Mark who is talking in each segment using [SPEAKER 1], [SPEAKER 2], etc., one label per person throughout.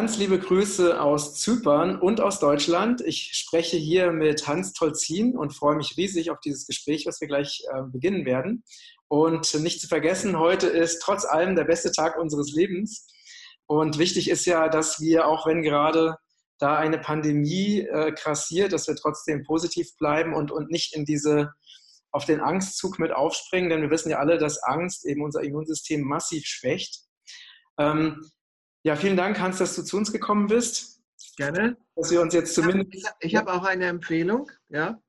[SPEAKER 1] Ganz liebe Grüße aus Zypern und aus Deutschland. Ich spreche hier mit Hans Tolzin und freue mich riesig auf dieses Gespräch, was wir gleich äh, beginnen werden. Und nicht zu vergessen, heute ist trotz allem der beste Tag unseres Lebens. Und wichtig ist ja, dass wir, auch wenn gerade da eine Pandemie äh, krassiert, dass wir trotzdem positiv bleiben und, und nicht in diese auf den Angstzug mit aufspringen, denn wir wissen ja alle, dass Angst eben unser Immunsystem massiv schwächt. Ähm, ja, vielen Dank, Hans, dass du zu uns gekommen bist.
[SPEAKER 2] Gerne.
[SPEAKER 1] Dass wir uns jetzt zumindest.
[SPEAKER 2] Ich, ich habe auch eine Empfehlung ja,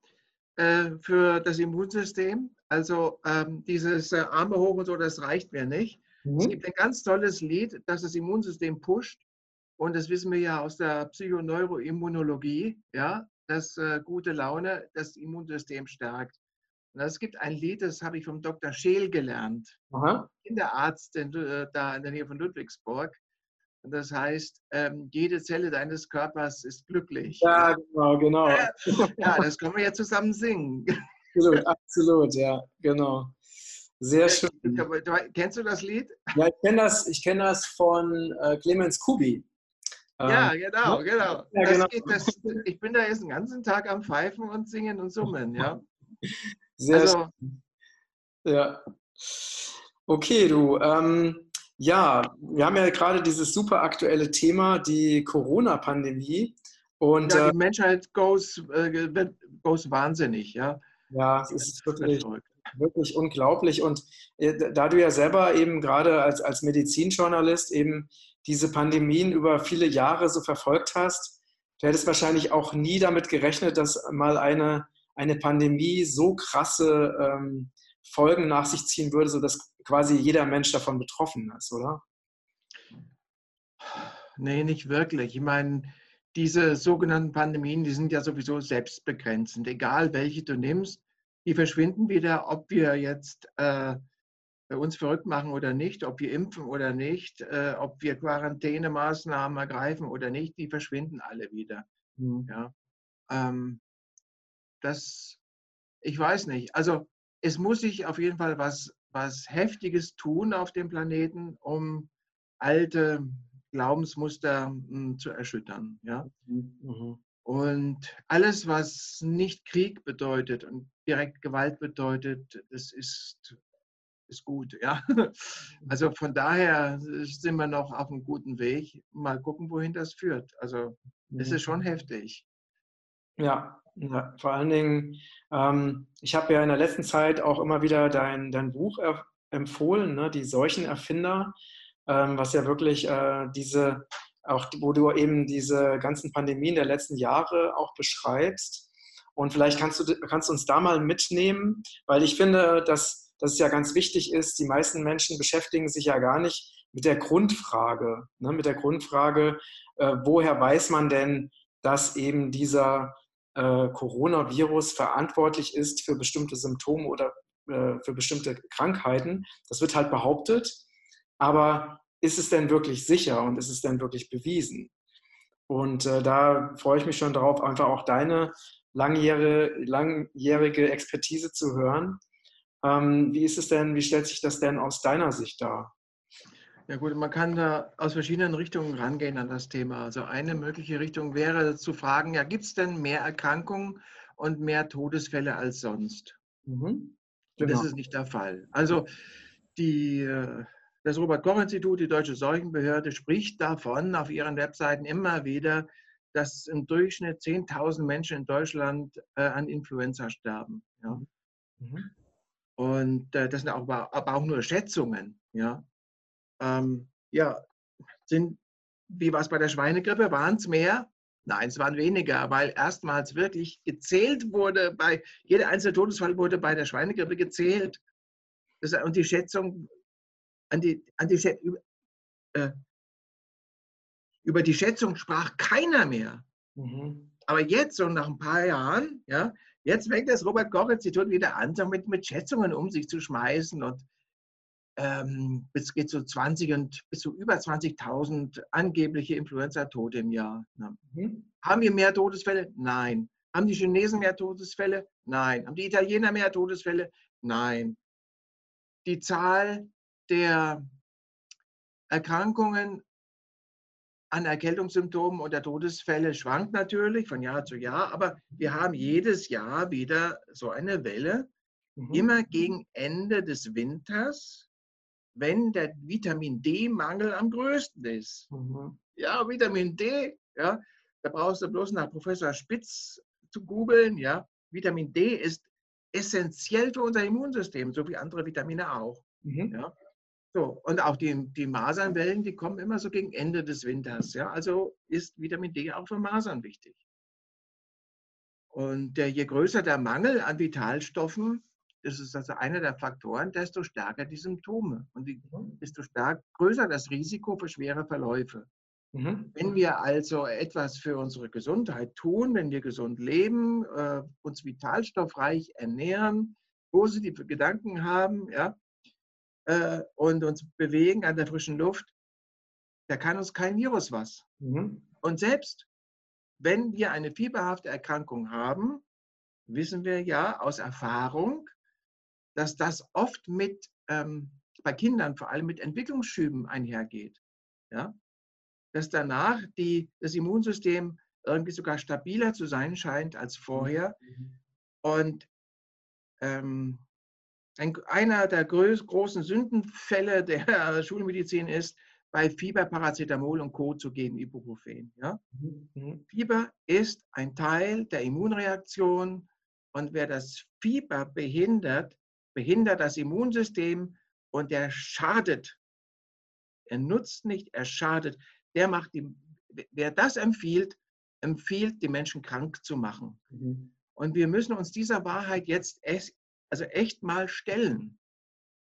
[SPEAKER 2] äh, für das Immunsystem. Also ähm, dieses äh, Arme hoch und so, das reicht mir nicht. Mhm. Es gibt ein ganz tolles Lied, das das Immunsystem pusht. Und das wissen wir ja aus der Psychoneuroimmunologie, ja, dass äh, gute Laune das Immunsystem stärkt. Und es gibt ein Lied, das habe ich vom Dr. Scheel gelernt, Aha. Kinderarzt in, äh, da in der Nähe von Ludwigsburg. Das heißt, ähm, jede Zelle deines Körpers ist glücklich.
[SPEAKER 1] Ja, genau, genau.
[SPEAKER 2] ja, das können wir ja zusammen singen.
[SPEAKER 1] Absolut, absolut, ja, genau. Sehr schön.
[SPEAKER 2] Kennst du das Lied?
[SPEAKER 1] Ja, ich kenne das, kenn das von äh, Clemens Kubi.
[SPEAKER 2] Ja, ähm, genau, ne? genau. Ja, genau. Geht, das, ich bin da jetzt den ganzen Tag am Pfeifen und Singen und Summen, ja.
[SPEAKER 1] Sehr also, schön. Ja. Okay, du. Ähm, ja, wir haben ja gerade dieses super aktuelle Thema, die Corona-Pandemie.
[SPEAKER 2] Und, ja, die äh, Menschheit goes, äh, goes wahnsinnig, ja.
[SPEAKER 1] Ja, es ist wirklich, wirklich unglaublich. Und äh, da du ja selber eben gerade als, als Medizinjournalist eben diese Pandemien über viele Jahre so verfolgt hast, du hättest wahrscheinlich auch nie damit gerechnet, dass mal eine, eine Pandemie so krasse ähm, Folgen nach sich ziehen würde, sodass quasi jeder Mensch davon betroffen ist, oder?
[SPEAKER 2] Nee, nicht wirklich. Ich meine, diese sogenannten Pandemien, die sind ja sowieso selbstbegrenzend. Egal welche du nimmst, die verschwinden wieder, ob wir jetzt äh, uns verrückt machen oder nicht, ob wir impfen oder nicht, äh, ob wir Quarantänemaßnahmen ergreifen oder nicht, die verschwinden alle wieder. Mhm. Ja. Ähm, das, ich weiß nicht. Also es muss sich auf jeden Fall was, was Heftiges tun auf dem Planeten, um alte Glaubensmuster hm, zu erschüttern. Ja? Mhm. Und alles, was nicht Krieg bedeutet und direkt Gewalt bedeutet, das ist, ist gut. Ja? Also von daher sind wir noch auf einem guten Weg. Mal gucken, wohin das führt. Also es ist schon mhm. heftig.
[SPEAKER 1] Ja, ja, vor allen Dingen, ähm, ich habe ja in der letzten Zeit auch immer wieder dein, dein Buch empfohlen, ne, die Seuchenerfinder, ähm, was ja wirklich äh, diese, auch wo du eben diese ganzen Pandemien der letzten Jahre auch beschreibst. Und vielleicht kannst du kannst uns da mal mitnehmen, weil ich finde, dass, dass es ja ganz wichtig ist, die meisten Menschen beschäftigen sich ja gar nicht mit der Grundfrage, ne, mit der Grundfrage, äh, woher weiß man denn, dass eben dieser äh, Coronavirus verantwortlich ist für bestimmte Symptome oder äh, für bestimmte Krankheiten. Das wird halt behauptet, aber ist es denn wirklich sicher und ist es denn wirklich bewiesen? Und äh, da freue ich mich schon darauf, einfach auch deine langjährige, langjährige Expertise zu hören. Ähm, wie ist es denn, wie stellt sich das denn aus deiner Sicht dar?
[SPEAKER 2] Ja gut, man kann da aus verschiedenen Richtungen rangehen an das Thema. Also eine mögliche Richtung wäre zu fragen, ja, gibt es denn mehr Erkrankungen und mehr Todesfälle als sonst? Mhm. Genau. Das ist nicht der Fall. Also die, äh, das Robert-Koch-Institut, die Deutsche Seuchenbehörde, spricht davon auf ihren Webseiten immer wieder, dass im Durchschnitt 10.000 Menschen in Deutschland äh, an Influenza sterben. Ja. Mhm. Und äh, das sind auch, aber auch nur Schätzungen. Ja. Ähm, ja, sind, wie war es bei der Schweinegrippe? Waren es mehr? Nein, es waren weniger, weil erstmals wirklich gezählt wurde, bei jeder einzelne Todesfall wurde bei der Schweinegrippe gezählt. Das, und die Schätzung, an die, an die, äh, über die Schätzung sprach keiner mehr. Mhm. Aber jetzt, so nach ein paar Jahren, ja, jetzt fängt das Robert-Koch-Institut wieder an, so mit, mit Schätzungen um sich zu schmeißen und ähm, bis geht zu 20 und bis zu über 20.000 angebliche Influenza-Tote im Jahr. Ne? Mhm. Haben wir mehr Todesfälle? Nein. Haben die Chinesen mehr Todesfälle? Nein. Haben die Italiener mehr Todesfälle? Nein. Die Zahl der Erkrankungen an Erkältungssymptomen oder Todesfälle schwankt natürlich von Jahr zu Jahr, aber wir haben jedes Jahr wieder so eine Welle, mhm. immer gegen Ende des Winters, wenn der Vitamin D-Mangel am größten ist. Mhm. Ja, Vitamin D, ja, da brauchst du bloß nach Professor Spitz zu googeln, ja. Vitamin D ist essentiell für unser Immunsystem, so wie andere Vitamine auch. Mhm. Ja. So, und auch die, die Masernwellen, die kommen immer so gegen Ende des Winters. Ja? Also ist Vitamin D auch für Masern wichtig. Und äh, je größer der Mangel an Vitalstoffen, das ist also einer der Faktoren, desto stärker die Symptome und die, mhm. desto stark größer das Risiko für schwere Verläufe. Mhm. Wenn wir also etwas für unsere Gesundheit tun, wenn wir gesund leben, äh, uns vitalstoffreich ernähren, positive Gedanken haben, ja, äh, und uns bewegen an der frischen Luft, da kann uns kein Virus was. Mhm. Und selbst wenn wir eine fieberhafte Erkrankung haben, wissen wir ja aus Erfahrung, dass das oft mit, ähm, bei Kindern vor allem mit Entwicklungsschüben einhergeht. Ja? Dass danach die, das Immunsystem irgendwie sogar stabiler zu sein scheint als vorher. Mhm. Und ähm, ein, einer der groß, großen Sündenfälle der Schulmedizin ist, bei Fieber Paracetamol und Co. zu geben, Ibuprofen. Ja? Mhm. Fieber ist ein Teil der Immunreaktion und wer das Fieber behindert, behindert das Immunsystem und der schadet. Er nutzt nicht, er schadet. Der macht die, wer das empfiehlt, empfiehlt, die Menschen krank zu machen. Mhm. Und wir müssen uns dieser Wahrheit jetzt also echt mal stellen.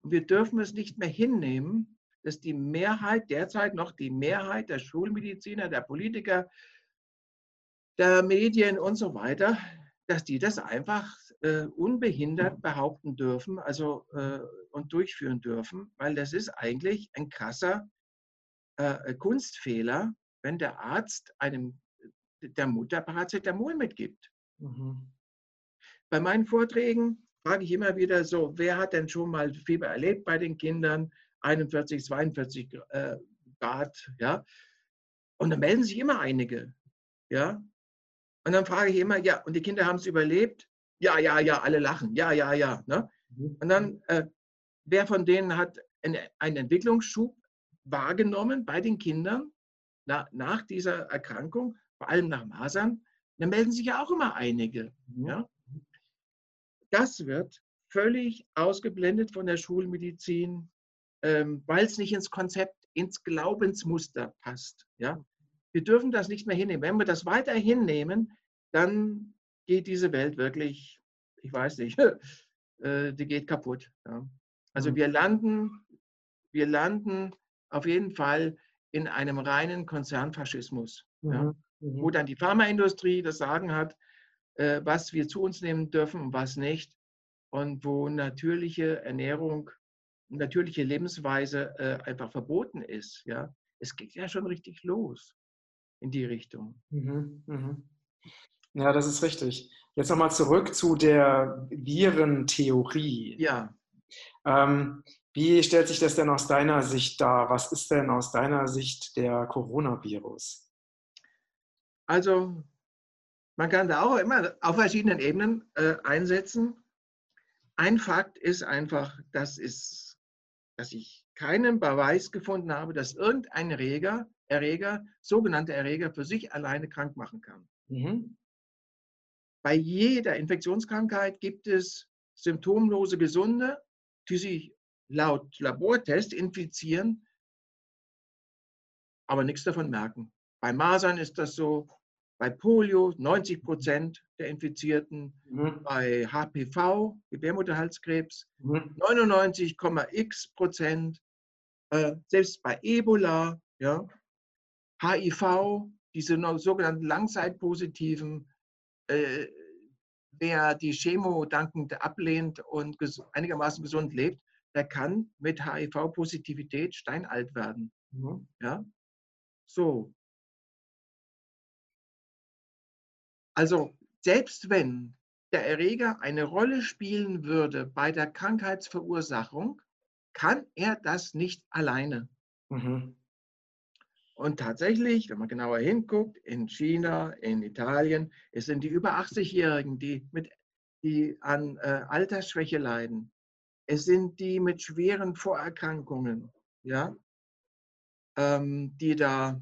[SPEAKER 2] Und wir dürfen es nicht mehr hinnehmen, dass die Mehrheit, derzeit noch die Mehrheit der Schulmediziner, der Politiker, der Medien und so weiter, dass die das einfach äh, unbehindert behaupten dürfen also, äh, und durchführen dürfen, weil das ist eigentlich ein krasser äh, Kunstfehler, wenn der Arzt einem der Mutter Paracetamol mitgibt. Mhm. Bei meinen Vorträgen frage ich immer wieder so, wer hat denn schon mal Fieber erlebt bei den Kindern? 41, 42 äh, Grad, ja. Und dann melden sich immer einige, ja. Und dann frage ich immer, ja, und die Kinder haben es überlebt? Ja, ja, ja, alle lachen, ja, ja, ja. Ne? Mhm. Und dann, äh, wer von denen hat einen Entwicklungsschub wahrgenommen bei den Kindern na, nach dieser Erkrankung, vor allem nach Masern? Dann melden sich ja auch immer einige. Mhm. Ja? das wird völlig ausgeblendet von der Schulmedizin, ähm, weil es nicht ins Konzept, ins Glaubensmuster passt. Ja? Wir dürfen das nicht mehr hinnehmen. Wenn wir das weiter hinnehmen, dann geht diese Welt wirklich, ich weiß nicht, äh, die geht kaputt. Ja? Also mhm. wir landen, wir landen auf jeden Fall in einem reinen Konzernfaschismus, mhm. ja? wo mhm. dann die Pharmaindustrie das Sagen hat, äh, was wir zu uns nehmen dürfen und was nicht. Und wo natürliche Ernährung, natürliche Lebensweise äh, einfach verboten ist. Ja? Es geht ja schon richtig los in die Richtung. Mhm,
[SPEAKER 1] mhm. Ja, das ist richtig. Jetzt nochmal zurück zu der Virentheorie.
[SPEAKER 2] Ja.
[SPEAKER 1] Ähm, wie stellt sich das denn aus deiner Sicht dar? Was ist denn aus deiner Sicht der Coronavirus?
[SPEAKER 2] Also man kann da auch immer auf verschiedenen Ebenen äh, einsetzen. Ein Fakt ist einfach, dass, ist, dass ich keinen Beweis gefunden habe, dass irgendein Erreger, Erreger, sogenannte Erreger, für sich alleine krank machen kann. Mhm. Bei jeder Infektionskrankheit gibt es symptomlose Gesunde, die sich laut Labortest infizieren, aber nichts davon merken. Bei Masern ist das so, bei Polio 90 Prozent der Infizierten, mhm. bei HPV, Gebärmutterhalskrebs, mhm. 99,x Prozent, äh, selbst bei Ebola, ja, HIV, diese sogenannten Langzeitpositiven, äh, wer die Chemo dankend ablehnt und ges einigermaßen gesund lebt, der kann mit HIV-Positivität steinalt werden. Mhm. Ja? So, Also selbst wenn der Erreger eine Rolle spielen würde bei der Krankheitsverursachung, kann er das nicht alleine. Mhm. Und tatsächlich, wenn man genauer hinguckt, in China, in Italien, es sind die über 80-Jährigen, die, die an äh, Altersschwäche leiden. Es sind die mit schweren Vorerkrankungen, ja, ähm, die da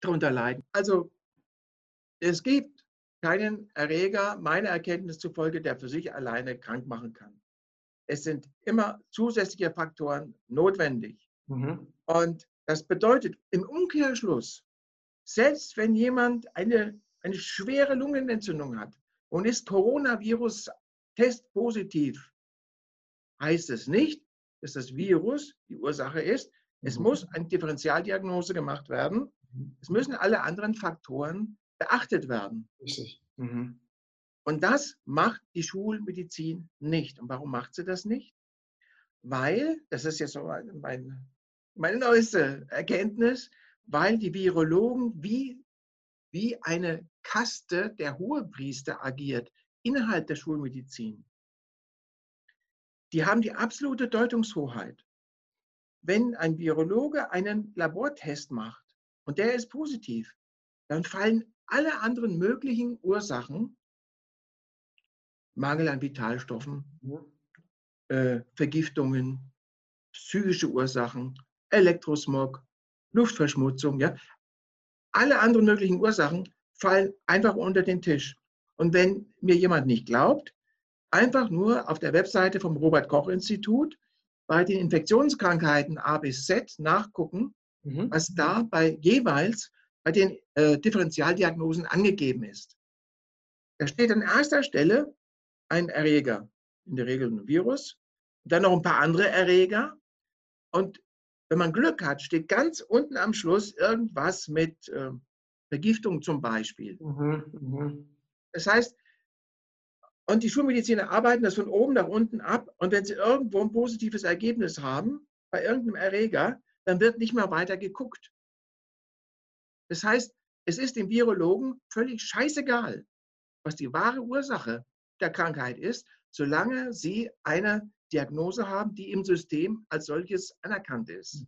[SPEAKER 2] darunter leiden. Also es gibt keinen Erreger, meiner Erkenntnis zufolge, der für sich alleine krank machen kann. Es sind immer zusätzliche Faktoren notwendig. Mhm. Und das bedeutet im Umkehrschluss, selbst wenn jemand eine, eine schwere Lungenentzündung hat und ist Coronavirus-Test positiv, heißt es nicht, dass das Virus die Ursache ist. Es mhm. muss eine Differentialdiagnose gemacht werden. Mhm. Es müssen alle anderen Faktoren beachtet werden. Richtig. Mhm. Und das macht die Schulmedizin nicht. Und warum macht sie das nicht? Weil, das ist jetzt so mein, meine neueste Erkenntnis, weil die Virologen wie, wie eine Kaste der Hohepriester agiert innerhalb der Schulmedizin. Die haben die absolute Deutungshoheit. Wenn ein Virologe einen Labortest macht und der ist positiv, dann fallen alle anderen möglichen Ursachen, Mangel an Vitalstoffen, äh, Vergiftungen, psychische Ursachen, Elektrosmog, Luftverschmutzung, ja, alle anderen möglichen Ursachen fallen einfach unter den Tisch. Und wenn mir jemand nicht glaubt, einfach nur auf der Webseite vom Robert Koch Institut bei den Infektionskrankheiten A bis Z nachgucken, mhm. was da bei jeweils bei den äh, Differentialdiagnosen angegeben ist. Da steht an erster Stelle ein Erreger, in der Regel ein Virus, dann noch ein paar andere Erreger. Und wenn man Glück hat, steht ganz unten am Schluss irgendwas mit äh, Vergiftung zum Beispiel. Mhm, mh. Das heißt, und die Schulmediziner arbeiten das von oben nach unten ab. Und wenn sie irgendwo ein positives Ergebnis haben, bei irgendeinem Erreger, dann wird nicht mehr weiter geguckt. Das heißt, es ist dem Virologen völlig scheißegal, was die wahre Ursache der Krankheit ist, solange sie eine Diagnose haben, die im System als solches anerkannt ist.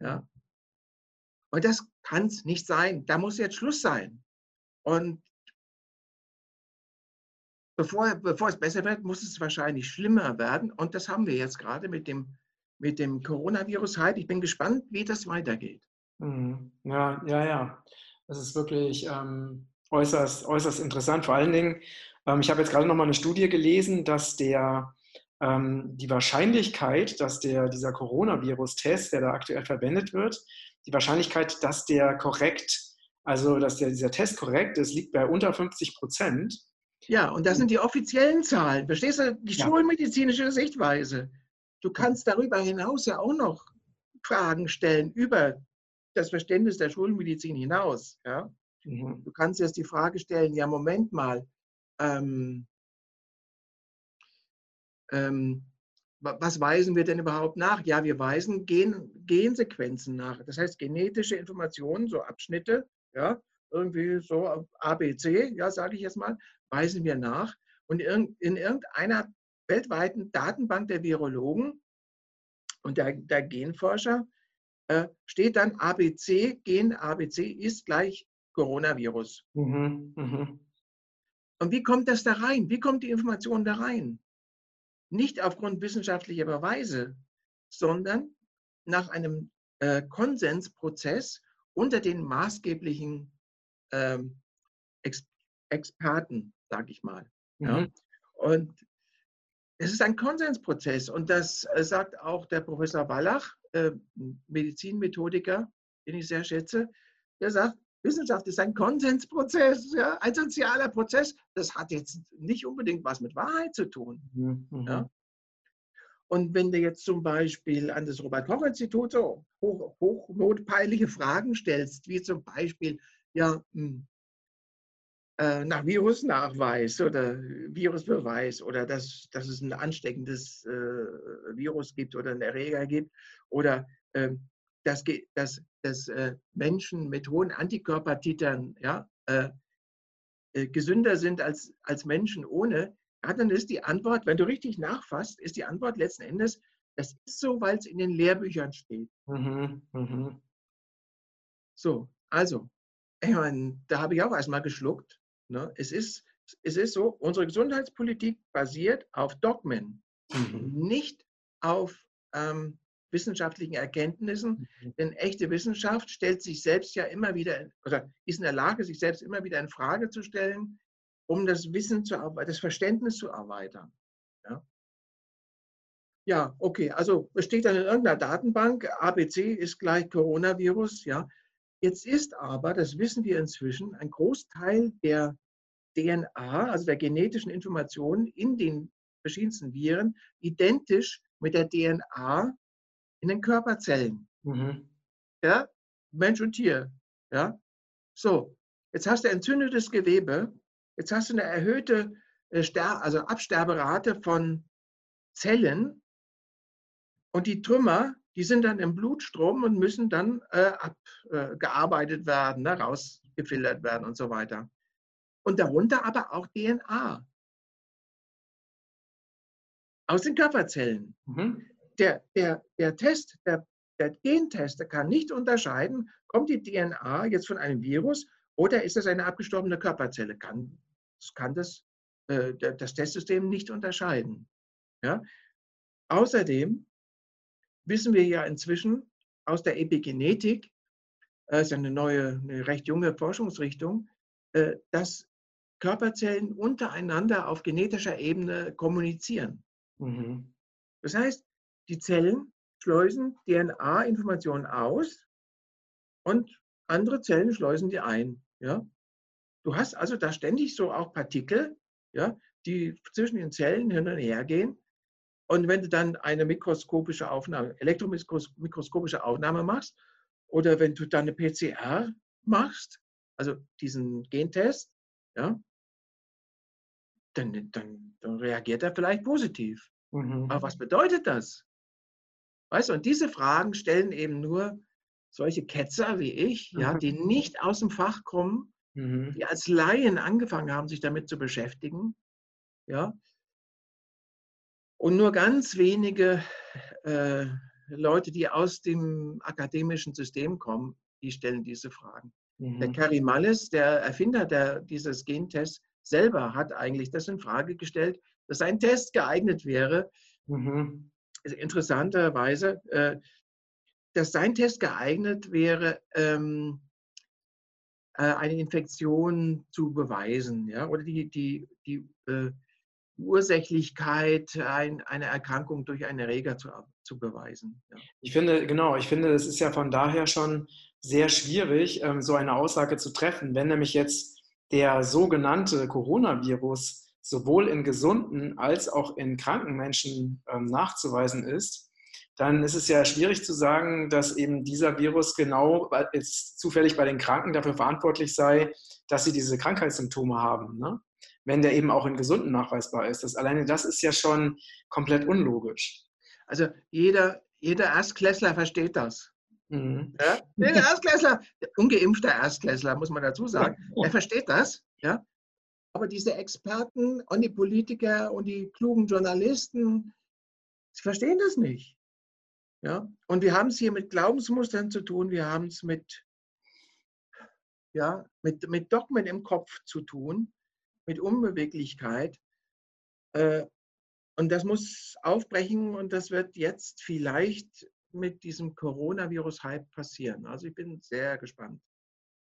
[SPEAKER 2] Ja. Und das kann es nicht sein. Da muss jetzt Schluss sein. Und bevor, bevor es besser wird, muss es wahrscheinlich schlimmer werden. Und das haben wir jetzt gerade mit dem, mit dem Coronavirus halt. Ich bin gespannt, wie das weitergeht.
[SPEAKER 1] Mhm. Ja, ja, ja. Das ist wirklich ähm, äußerst, äußerst interessant. Vor allen Dingen, ähm, ich habe jetzt gerade noch mal eine Studie gelesen, dass der, ähm, die Wahrscheinlichkeit, dass der, dieser Coronavirus-Test, der da aktuell verwendet wird, die Wahrscheinlichkeit, dass der korrekt, also dass der, dieser Test korrekt ist, liegt bei unter 50 Prozent.
[SPEAKER 2] Ja, und das sind die offiziellen Zahlen. Verstehst du? Die ja. schulmedizinische Sichtweise. Du kannst darüber hinaus ja auch noch Fragen stellen über das Verständnis der Schulmedizin hinaus. Ja? Mhm. Du kannst jetzt die Frage stellen, ja, Moment mal, ähm, ähm, was weisen wir denn überhaupt nach? Ja, wir weisen Gen Gensequenzen nach. Das heißt, genetische Informationen, so Abschnitte, ja, irgendwie so ABC, ja, sage ich jetzt mal, weisen wir nach. Und in irgendeiner weltweiten Datenbank der Virologen und der, der Genforscher äh, steht dann ABC, Gen ABC ist gleich Coronavirus. Mhm, mh. Und wie kommt das da rein? Wie kommt die Information da rein? Nicht aufgrund wissenschaftlicher Beweise, sondern nach einem äh, Konsensprozess unter den maßgeblichen ähm, Ex Experten, sage ich mal. Mhm. Ja? Und es ist ein Konsensprozess und das äh, sagt auch der Professor Wallach, äh, Medizinmethodiker, den ich sehr schätze, der sagt, Wissenschaft ist ein Konsensprozess, ja, ein sozialer Prozess. Das hat jetzt nicht unbedingt was mit Wahrheit zu tun. Mhm. Ja. Und wenn du jetzt zum Beispiel an das Robert-Koch-Institut so hoch, hochnotpeilige Fragen stellst, wie zum Beispiel, ja, hm, äh, nach Virusnachweis oder Virusbeweis oder dass, dass es ein ansteckendes äh, Virus gibt oder einen Erreger gibt oder äh, dass, dass, dass äh, Menschen mit hohen Antikörpertitern ja, äh, äh, gesünder sind als, als Menschen ohne, ja, dann ist die Antwort, wenn du richtig nachfasst, ist die Antwort letzten Endes, das ist so, weil es in den Lehrbüchern steht. Mhm, mh. So, also, ich meine, da habe ich auch erstmal geschluckt. Ne? Es, ist, es ist so, unsere Gesundheitspolitik basiert auf Dogmen, mhm. nicht auf ähm, wissenschaftlichen Erkenntnissen. Mhm. Denn echte Wissenschaft stellt sich selbst ja immer wieder, oder ist in der Lage, sich selbst immer wieder in Frage zu stellen, um das Wissen zu das Verständnis zu erweitern. Ja, ja okay, also es steht dann in irgendeiner Datenbank, ABC ist gleich Coronavirus, ja. Jetzt ist aber, das wissen wir inzwischen, ein Großteil der DNA, also der genetischen Informationen in den verschiedensten Viren, identisch mit der DNA in den Körperzellen. Mhm. Ja, Mensch und Tier. Ja, so. Jetzt hast du entzündetes Gewebe. Jetzt hast du eine erhöhte äh, also Absterberate von Zellen. Und die Trümmer, die sind dann im Blutstrom und müssen dann äh, abgearbeitet äh, werden, ne, rausgefiltert werden und so weiter. Und darunter aber auch DNA aus den Körperzellen. Mhm der, der, der Test, der, der Gentester kann nicht unterscheiden, kommt die DNA jetzt von einem Virus oder ist es eine abgestorbene Körperzelle. Kann, kann das, äh, das Testsystem nicht unterscheiden. Ja? Außerdem wissen wir ja inzwischen aus der Epigenetik, das äh, ist eine neue, eine recht junge Forschungsrichtung, äh, dass Körperzellen untereinander auf genetischer Ebene kommunizieren. Mhm. Das heißt, die Zellen schleusen DNA-Informationen aus und andere Zellen schleusen die ein. Ja? Du hast also da ständig so auch Partikel, ja, die zwischen den Zellen hin und her gehen. Und wenn du dann eine mikroskopische Aufnahme, elektromikroskopische Aufnahme machst, oder wenn du dann eine PCR machst, also diesen Gentest, ja, dann, dann, dann reagiert er vielleicht positiv. Mhm. Aber was bedeutet das? Weißt du, und diese Fragen stellen eben nur solche Ketzer wie ich, ja, die mhm. nicht aus dem Fach kommen, mhm. die als Laien angefangen haben, sich damit zu beschäftigen. Ja. Und nur ganz wenige äh, Leute, die aus dem akademischen System kommen, die stellen diese Fragen. Mhm. Der Karimalis, der Erfinder der, dieses Gentests, selber hat eigentlich das in Frage gestellt, dass ein Test geeignet wäre, mhm interessanterweise, äh, dass sein Test geeignet wäre, ähm, äh, eine Infektion zu beweisen, ja, oder die, die, die äh, Ursächlichkeit ein, einer Erkrankung durch einen Erreger zu, zu beweisen. Ja.
[SPEAKER 1] Ich finde, genau, ich finde, es ist ja von daher schon sehr schwierig, ähm, so eine Aussage zu treffen. Wenn nämlich jetzt der sogenannte Coronavirus sowohl in gesunden als auch in kranken Menschen ähm, nachzuweisen ist, dann ist es ja schwierig zu sagen, dass eben dieser Virus genau jetzt zufällig bei den Kranken dafür verantwortlich sei, dass sie diese Krankheitssymptome haben. Ne? Wenn der eben auch in Gesunden nachweisbar ist. Das, alleine das ist ja schon komplett unlogisch.
[SPEAKER 2] Also jeder, jeder Erstklässler versteht das. Mhm. Ja? Der Erstklässler, der ungeimpfte Erstklässler, muss man dazu sagen, er versteht das. Ja? Aber diese Experten und die Politiker und die klugen Journalisten, sie verstehen das nicht. Ja? Und wir haben es hier mit Glaubensmustern zu tun, wir haben es mit, ja, mit, mit Dogmen im Kopf zu tun, mit Unbeweglichkeit. Äh, und das muss aufbrechen und das wird jetzt vielleicht mit diesem Coronavirus-Hype passieren. Also ich bin sehr gespannt.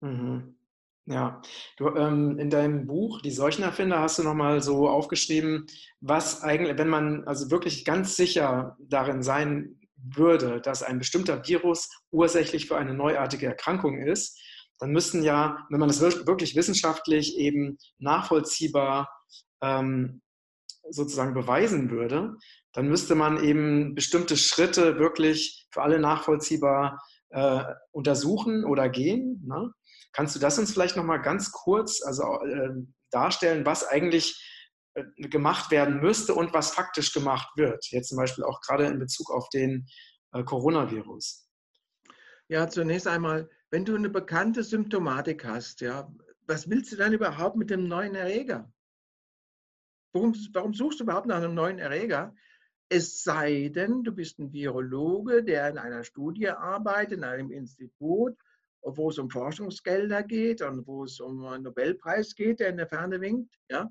[SPEAKER 1] Mhm. Ja, du, ähm, in deinem Buch Die Seuchenerfinder hast du nochmal so aufgeschrieben, was eigentlich, wenn man also wirklich ganz sicher darin sein würde, dass ein bestimmter Virus ursächlich für eine neuartige Erkrankung ist, dann müssten ja, wenn man das wirklich wissenschaftlich eben nachvollziehbar ähm, sozusagen beweisen würde, dann müsste man eben bestimmte Schritte wirklich für alle nachvollziehbar äh, untersuchen oder gehen. Ne? Kannst du das uns vielleicht nochmal ganz kurz also, äh, darstellen, was eigentlich äh, gemacht werden müsste und was faktisch gemacht wird? Jetzt zum Beispiel auch gerade in Bezug auf den äh, Coronavirus.
[SPEAKER 2] Ja, zunächst einmal, wenn du eine bekannte Symptomatik hast, ja, was willst du dann überhaupt mit dem neuen Erreger? Warum, warum suchst du überhaupt nach einem neuen Erreger? Es sei denn, du bist ein Virologe, der in einer Studie arbeitet, in einem Institut wo es um Forschungsgelder geht und wo es um einen Nobelpreis geht, der in der Ferne winkt. Ja?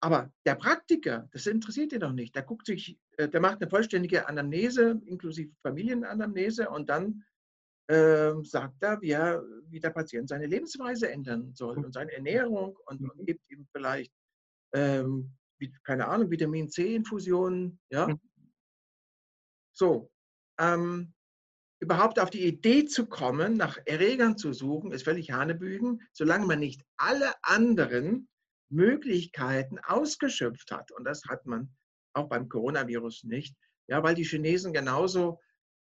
[SPEAKER 2] Aber der Praktiker, das interessiert ihn doch nicht. Der guckt sich, äh, der macht eine vollständige Anamnese, inklusive Familienanamnese, und dann äh, sagt er, wie, er, wie der Patient seine Lebensweise ändern soll und seine Ernährung und, und mhm. gibt ihm vielleicht, ähm, wie, keine Ahnung, Vitamin C-Infusionen. Ja? Mhm. So, ähm, überhaupt auf die Idee zu kommen, nach Erregern zu suchen, ist völlig Hanebügen, solange man nicht alle anderen Möglichkeiten ausgeschöpft hat. Und das hat man auch beim Coronavirus nicht. Ja, weil die Chinesen genauso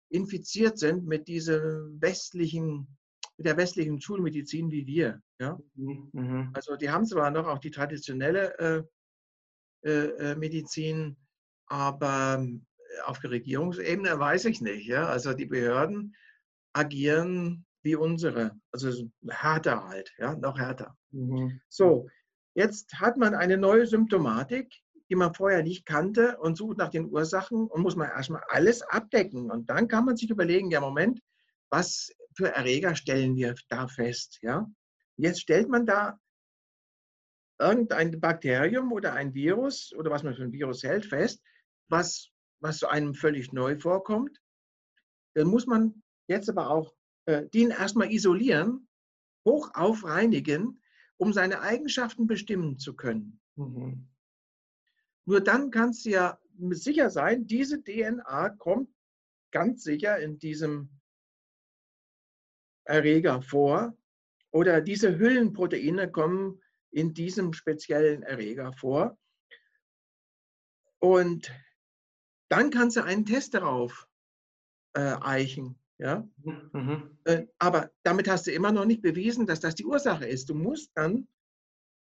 [SPEAKER 2] infiziert sind mit diesem westlichen, mit der westlichen Schulmedizin wie wir. Ja? Mhm. mhm. Also die haben zwar noch auch die traditionelle äh, äh, äh Medizin, aber äh, auf der Regierungsebene weiß ich nicht. Ja? Also die Behörden agieren wie unsere, also härter halt, ja, noch härter. Mhm. So, Jetzt hat man eine neue Symptomatik, die man vorher nicht kannte und sucht nach den Ursachen und muss man erstmal alles abdecken. Und dann kann man sich überlegen, ja Moment, was für Erreger stellen wir da fest? Ja? Jetzt stellt man da irgendein Bakterium oder ein Virus oder was man für ein Virus hält fest, was, was zu einem völlig neu vorkommt. Dann muss man jetzt aber auch äh, den erstmal isolieren, hoch aufreinigen, um seine Eigenschaften bestimmen zu können. Mhm. Nur dann kannst du ja sicher sein, diese DNA kommt ganz sicher in diesem Erreger vor oder diese Hüllenproteine kommen in diesem speziellen Erreger vor. Und dann kannst du einen Test darauf äh, eichen. Ja? Mhm. Äh, aber damit hast du immer noch nicht bewiesen, dass das die Ursache ist. Du musst dann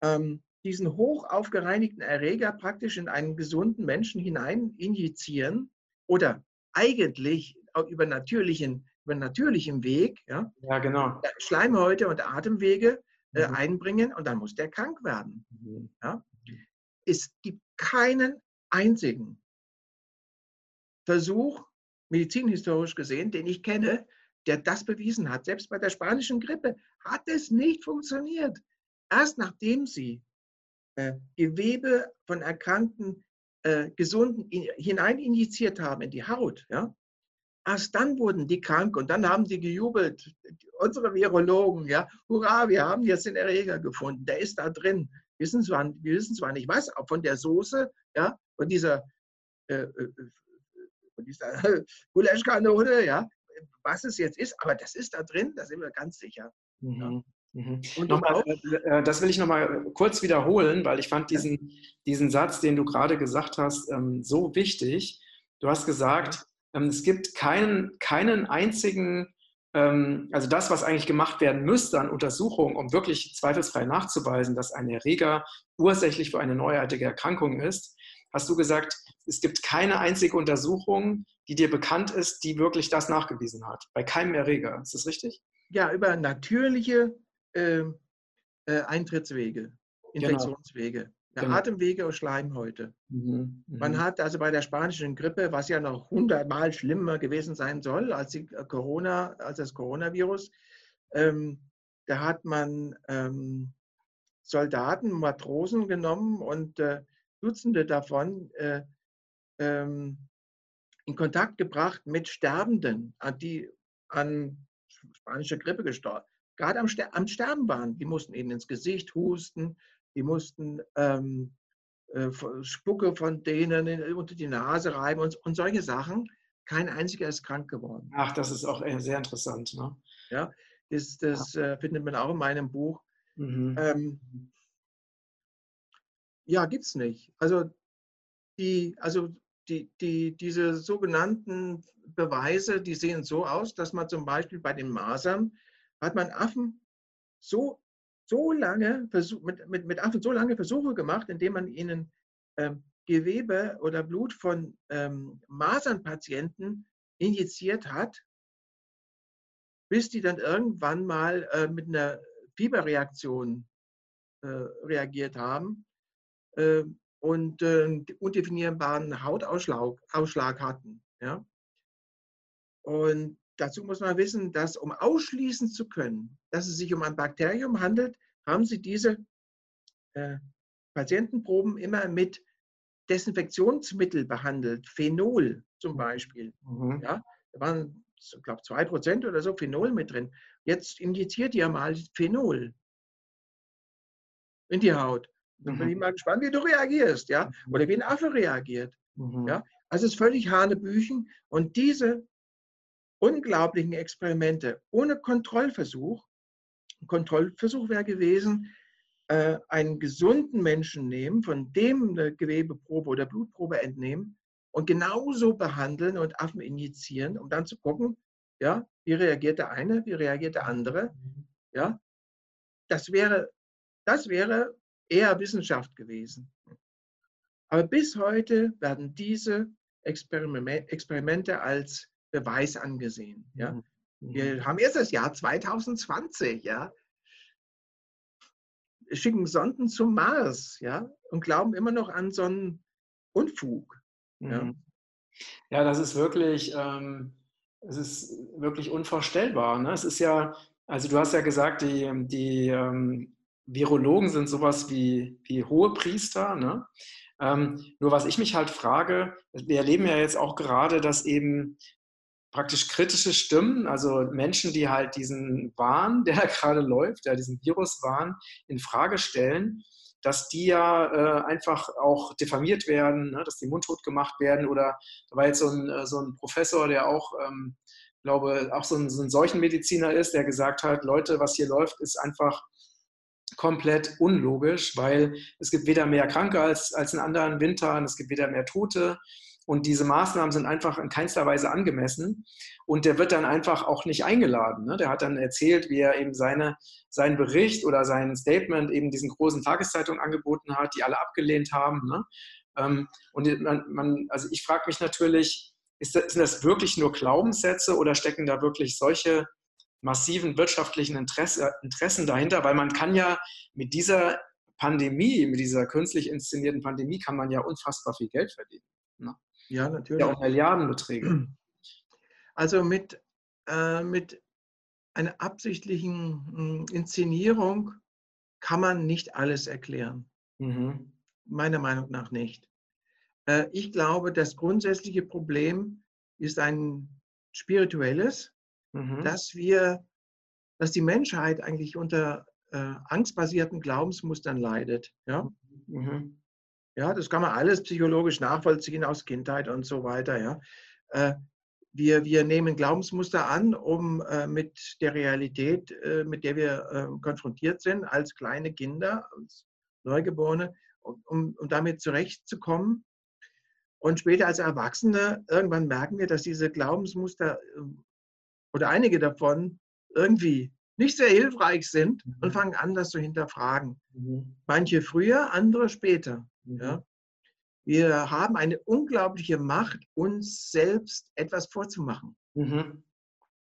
[SPEAKER 2] ähm, diesen hoch aufgereinigten Erreger praktisch in einen gesunden Menschen hinein injizieren oder eigentlich über natürlichen, über natürlichen Weg, ja,
[SPEAKER 1] ja genau.
[SPEAKER 2] Schleimhäute und Atemwege äh, mhm. einbringen und dann muss der krank werden. Mhm. Ja. Es gibt keinen einzigen Versuch, medizinhistorisch gesehen, den ich kenne, der das bewiesen hat. Selbst bei der spanischen Grippe hat es nicht funktioniert. Erst nachdem sie äh, Gewebe von erkrankten äh, Gesunden in, hinein injiziert haben in die Haut, ja, erst dann wurden die krank und dann haben sie gejubelt. Unsere Virologen, ja, hurra, wir haben jetzt den Erreger gefunden, der ist da drin. Wir wissen zwar, wir wissen zwar nicht was, auch von der Soße, ja, von dieser äh, äh von dieser Gulaschkanone, ja, was es jetzt ist, aber das ist da drin, da sind wir ganz sicher. Mhm. Ja.
[SPEAKER 1] Mhm. Und nochmal, äh, äh, das will ich nochmal kurz wiederholen, weil ich fand diesen, diesen Satz, den du gerade gesagt hast, ähm, so wichtig. Du hast gesagt, ähm, es gibt keinen, keinen einzigen, ähm, also das, was eigentlich gemacht werden müsste an Untersuchungen, um wirklich zweifelsfrei nachzuweisen, dass ein Erreger ursächlich für eine neuartige Erkrankung ist, hast du gesagt, es gibt keine einzige Untersuchung, die dir bekannt ist, die wirklich das nachgewiesen hat. Bei keinem Erreger. Ist das richtig?
[SPEAKER 2] Ja, über natürliche äh, äh, Eintrittswege, genau. Infektionswege. Genau. Genau. Atemwege und Schleimhäute. Mhm, mh. Man hat also bei der spanischen Grippe, was ja noch hundertmal schlimmer gewesen sein soll als, die äh, Corona, als das Coronavirus, ähm, da hat man ähm, Soldaten, Matrosen genommen und äh, Dutzende davon äh, ähm, in Kontakt gebracht mit Sterbenden, die an spanischer Grippe gestorben, gerade am, Ster am, Sterben waren. Die mussten ihnen ins Gesicht husten, die mussten ähm, äh, Spucke von denen unter die Nase reiben und, und, solche Sachen. Kein einziger ist krank geworden.
[SPEAKER 1] Ach, das ist auch äh, sehr interessant. Ne?
[SPEAKER 2] Ja, das, das. Äh, findet man auch in meinem Buch. Mhm. Ähm, ja, gibt es nicht. Also, die, also die, die, diese sogenannten Beweise, die sehen so aus, dass man zum Beispiel bei den Masern hat man Affen so, so lange mit, mit, mit Affen so lange Versuche gemacht, indem man ihnen ähm, Gewebe oder Blut von ähm, Masernpatienten injiziert hat, bis die dann irgendwann mal äh, mit einer Fieberreaktion äh, reagiert haben. Äh, und äh, undefinierbaren Hautausschlag Ausschlag hatten. Ja? Und dazu muss man wissen, dass um ausschließen zu können, dass es sich um ein Bakterium handelt, haben sie diese äh, Patientenproben immer mit Desinfektionsmittel behandelt, Phenol zum Beispiel. Mhm. Ja, da waren, ich glaube, zwei Prozent oder so Phenol mit drin. Jetzt injiziert ihr mal Phenol in die Haut. Dann bin ich mhm. mal gespannt, wie du reagierst, ja, mhm. oder wie ein Affe reagiert. Mhm. Ja, also es ist völlig Hanebüchen und diese unglaublichen Experimente ohne Kontrollversuch, Kontrollversuch wäre gewesen, äh, einen gesunden Menschen nehmen, von dem eine Gewebeprobe oder Blutprobe entnehmen und genauso behandeln und Affen injizieren, um dann zu gucken, ja, wie reagiert der eine, wie reagiert der andere. Ja, das wäre, das wäre eher Wissenschaft gewesen. Aber bis heute werden diese Experimente als Beweis angesehen. Ja. Mhm. Wir haben jetzt das Jahr 2020, ja. Schicken Sonden zum Mars, ja, und glauben immer noch an so einen Unfug. Ja,
[SPEAKER 1] mhm. ja das ist wirklich, ähm, es ist wirklich unvorstellbar. Ne? Es ist ja, also du hast ja gesagt, die, die ähm, Virologen sind sowas wie, wie hohe Priester. Ne? Ähm, nur was ich mich halt frage, wir erleben ja jetzt auch gerade, dass eben praktisch kritische Stimmen, also Menschen, die halt diesen Wahn, der gerade läuft, ja, diesen Viruswahn in Frage stellen, dass die ja äh, einfach auch diffamiert werden, ne, dass die mundtot gemacht werden. Oder da war jetzt so ein, äh, so ein Professor, der auch, ähm, glaube, auch so ein, so ein Seuchenmediziner ist, der gesagt hat, Leute, was hier läuft, ist einfach komplett unlogisch, weil es gibt weder mehr Kranke als, als in anderen Wintern, es gibt weder mehr Tote. Und diese Maßnahmen sind einfach in keinster Weise angemessen. Und der wird dann einfach auch nicht eingeladen. Ne? Der hat dann erzählt, wie er eben seine, seinen Bericht oder sein Statement eben diesen großen Tageszeitungen angeboten hat, die alle abgelehnt haben. Ne? Ähm, und man, man, also ich frage mich natürlich, ist das, sind das wirklich nur Glaubenssätze oder stecken da wirklich solche massiven wirtschaftlichen Interesse, Interessen dahinter? Weil man kann ja mit dieser Pandemie, mit dieser künstlich inszenierten Pandemie, kann man ja unfassbar viel Geld verdienen. Ne?
[SPEAKER 2] Ja, natürlich. Ja,
[SPEAKER 1] auch Milliardenbeträge.
[SPEAKER 2] Also mit, äh, mit einer absichtlichen hm, Inszenierung kann man nicht alles erklären. Mhm. Meiner Meinung nach nicht. Äh, ich glaube, das grundsätzliche Problem ist ein spirituelles, mhm. dass wir, dass die Menschheit eigentlich unter äh, angstbasierten Glaubensmustern leidet. Ja? Mhm. Ja, das kann man alles psychologisch nachvollziehen aus Kindheit und so weiter. Ja. Äh, wir, wir nehmen Glaubensmuster an, um äh, mit der Realität, äh, mit der wir konfrontiert sind, als kleine Kinder, als Neugeborene, um, um damit zurechtzukommen. Und später als Erwachsene, irgendwann merken wir, dass diese Glaubensmuster oder einige davon irgendwie nicht sehr hilfreich sind und mhm. fangen an, das zu hinterfragen. Mhm. Manche früher, andere später. Ja? Mhm. Wir haben eine unglaubliche Macht, uns selbst etwas vorzumachen. Mhm.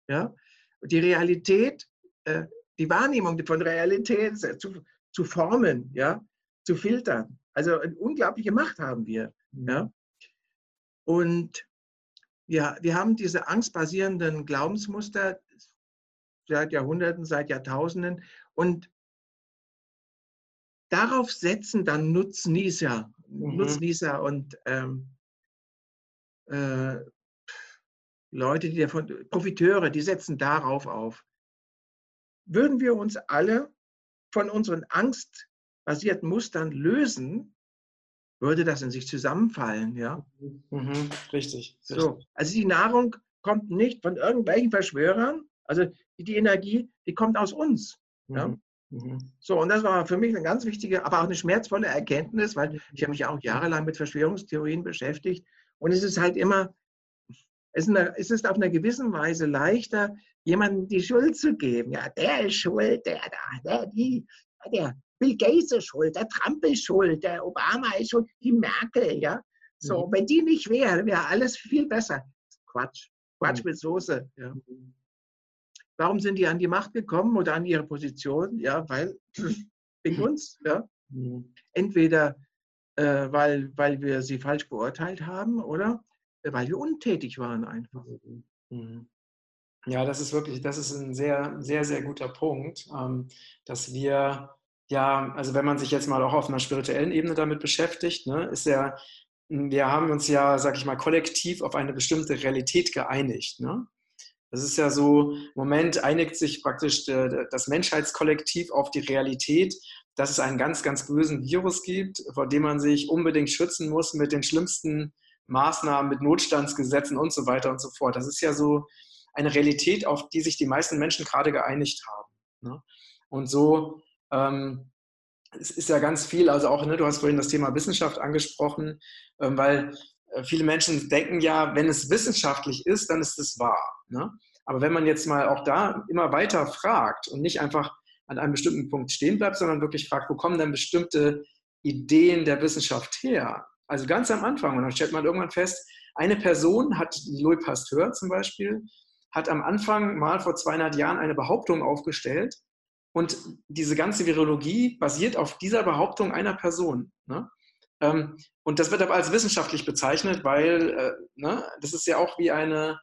[SPEAKER 2] Ja? Die Realität, äh, die Wahrnehmung von Realität zu, zu formen, ja? zu filtern. Also eine unglaubliche Macht haben wir. Mhm. Ja? Und wir, wir haben diese angstbasierenden Glaubensmuster seit Jahrhunderten, seit Jahrtausenden. Und darauf setzen dann Nutznießer, mhm. Nutznießer und ähm, äh, Leute, die davon, Profiteure, die setzen darauf auf. Würden wir uns alle von unseren angstbasierten Mustern lösen, würde das in sich zusammenfallen, ja?
[SPEAKER 1] Mhm, richtig,
[SPEAKER 2] So, also die Nahrung kommt nicht von irgendwelchen Verschwörern, also die Energie, die kommt aus uns. Mhm. Ja? Mhm. So, und das war für mich eine ganz wichtige, aber auch eine schmerzvolle Erkenntnis, weil ich habe mich auch jahrelang mit Verschwörungstheorien beschäftigt. Und es ist halt immer, es ist auf einer gewissen Weise leichter, jemandem die Schuld zu geben. Ja, der ist schuld, der da, der, die, der Bill Gates ist schuld, der Trump ist schuld, der Obama ist schuld, die Merkel, ja. So, mhm. wenn die nicht wäre, wäre alles viel besser. Quatsch. Quatsch mhm. mit Soße. Ja. Mhm. Warum sind die an die Macht gekommen oder an ihre Position? Ja, weil wegen uns. Ja. Mhm. Entweder äh, weil, weil wir sie falsch beurteilt haben oder weil wir untätig waren einfach.
[SPEAKER 1] Ja, das ist wirklich, das ist ein sehr, sehr, sehr guter Punkt, ähm, dass wir, ja, also wenn man sich jetzt mal auch auf einer spirituellen Ebene damit beschäftigt, ne, ist ja, wir haben uns ja, sag ich mal, kollektiv auf eine bestimmte Realität geeinigt. Ne? Das ist ja so, im Moment einigt sich praktisch das Menschheitskollektiv auf die Realität, dass es einen ganz, ganz bösen Virus gibt, vor dem man sich unbedingt schützen muss mit den schlimmsten Maßnahmen, mit Notstandsgesetzen und so weiter und so fort. Das ist ja so eine Realität, auf die sich die meisten Menschen gerade geeinigt haben. Ne? Und so ähm, es ist ja ganz viel, also auch, ne, du hast vorhin das Thema Wissenschaft angesprochen, ähm, weil äh, viele Menschen denken ja, wenn es wissenschaftlich ist, dann ist es wahr. Ne? Aber wenn man jetzt mal auch da immer weiter fragt und nicht einfach an einem bestimmten Punkt stehen bleibt, sondern wirklich fragt, wo kommen denn bestimmte Ideen der Wissenschaft her? Also ganz am Anfang, und dann stellt man irgendwann fest, eine Person hat, Louis Pasteur zum Beispiel, hat am Anfang mal vor 200 Jahren eine Behauptung aufgestellt und diese ganze Virologie basiert auf dieser Behauptung einer Person. Ne? Ähm, und das wird aber als wissenschaftlich bezeichnet, weil äh, ne, das ist ja auch wie eine,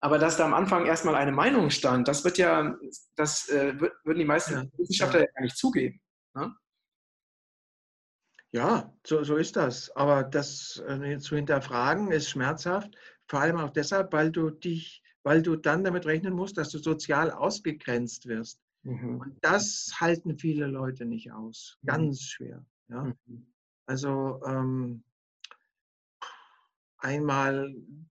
[SPEAKER 1] aber dass da am Anfang erstmal eine Meinung stand, das wird ja, das äh, würden die meisten ja, Wissenschaftler ja. gar nicht zugeben. Ne?
[SPEAKER 2] Ja, so, so ist das. Aber das äh, zu hinterfragen ist schmerzhaft, vor allem auch deshalb, weil du dich, weil du dann damit rechnen musst, dass du sozial ausgegrenzt wirst. Mhm. Und das halten viele Leute nicht aus. Mhm. Ganz schwer. Ja? Mhm. Also ähm, einmal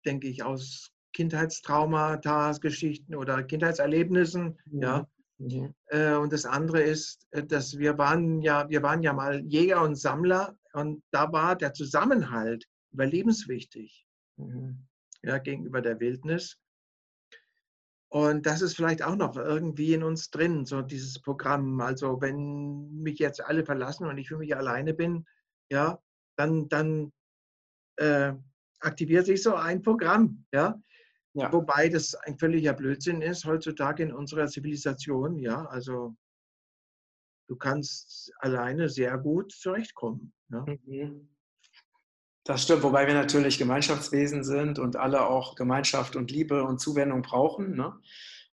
[SPEAKER 2] denke ich aus Kindheitstraumata, Geschichten oder Kindheitserlebnissen, mhm. ja. Mhm. Äh, und das andere ist, äh, dass wir waren ja, wir waren ja mal Jäger und Sammler und da war der Zusammenhalt überlebenswichtig mhm. ja, gegenüber der Wildnis. Und das ist vielleicht auch noch irgendwie in uns drin, so dieses Programm. Also wenn mich jetzt alle verlassen und ich für mich alleine bin, ja, dann, dann äh, aktiviert sich so ein Programm, ja? ja. Wobei das ein völliger Blödsinn ist heutzutage in unserer Zivilisation, ja. Also du kannst alleine sehr gut zurechtkommen. Ja?
[SPEAKER 1] Mhm. Das stimmt, wobei wir natürlich Gemeinschaftswesen sind und alle auch Gemeinschaft und Liebe und Zuwendung brauchen. Ne?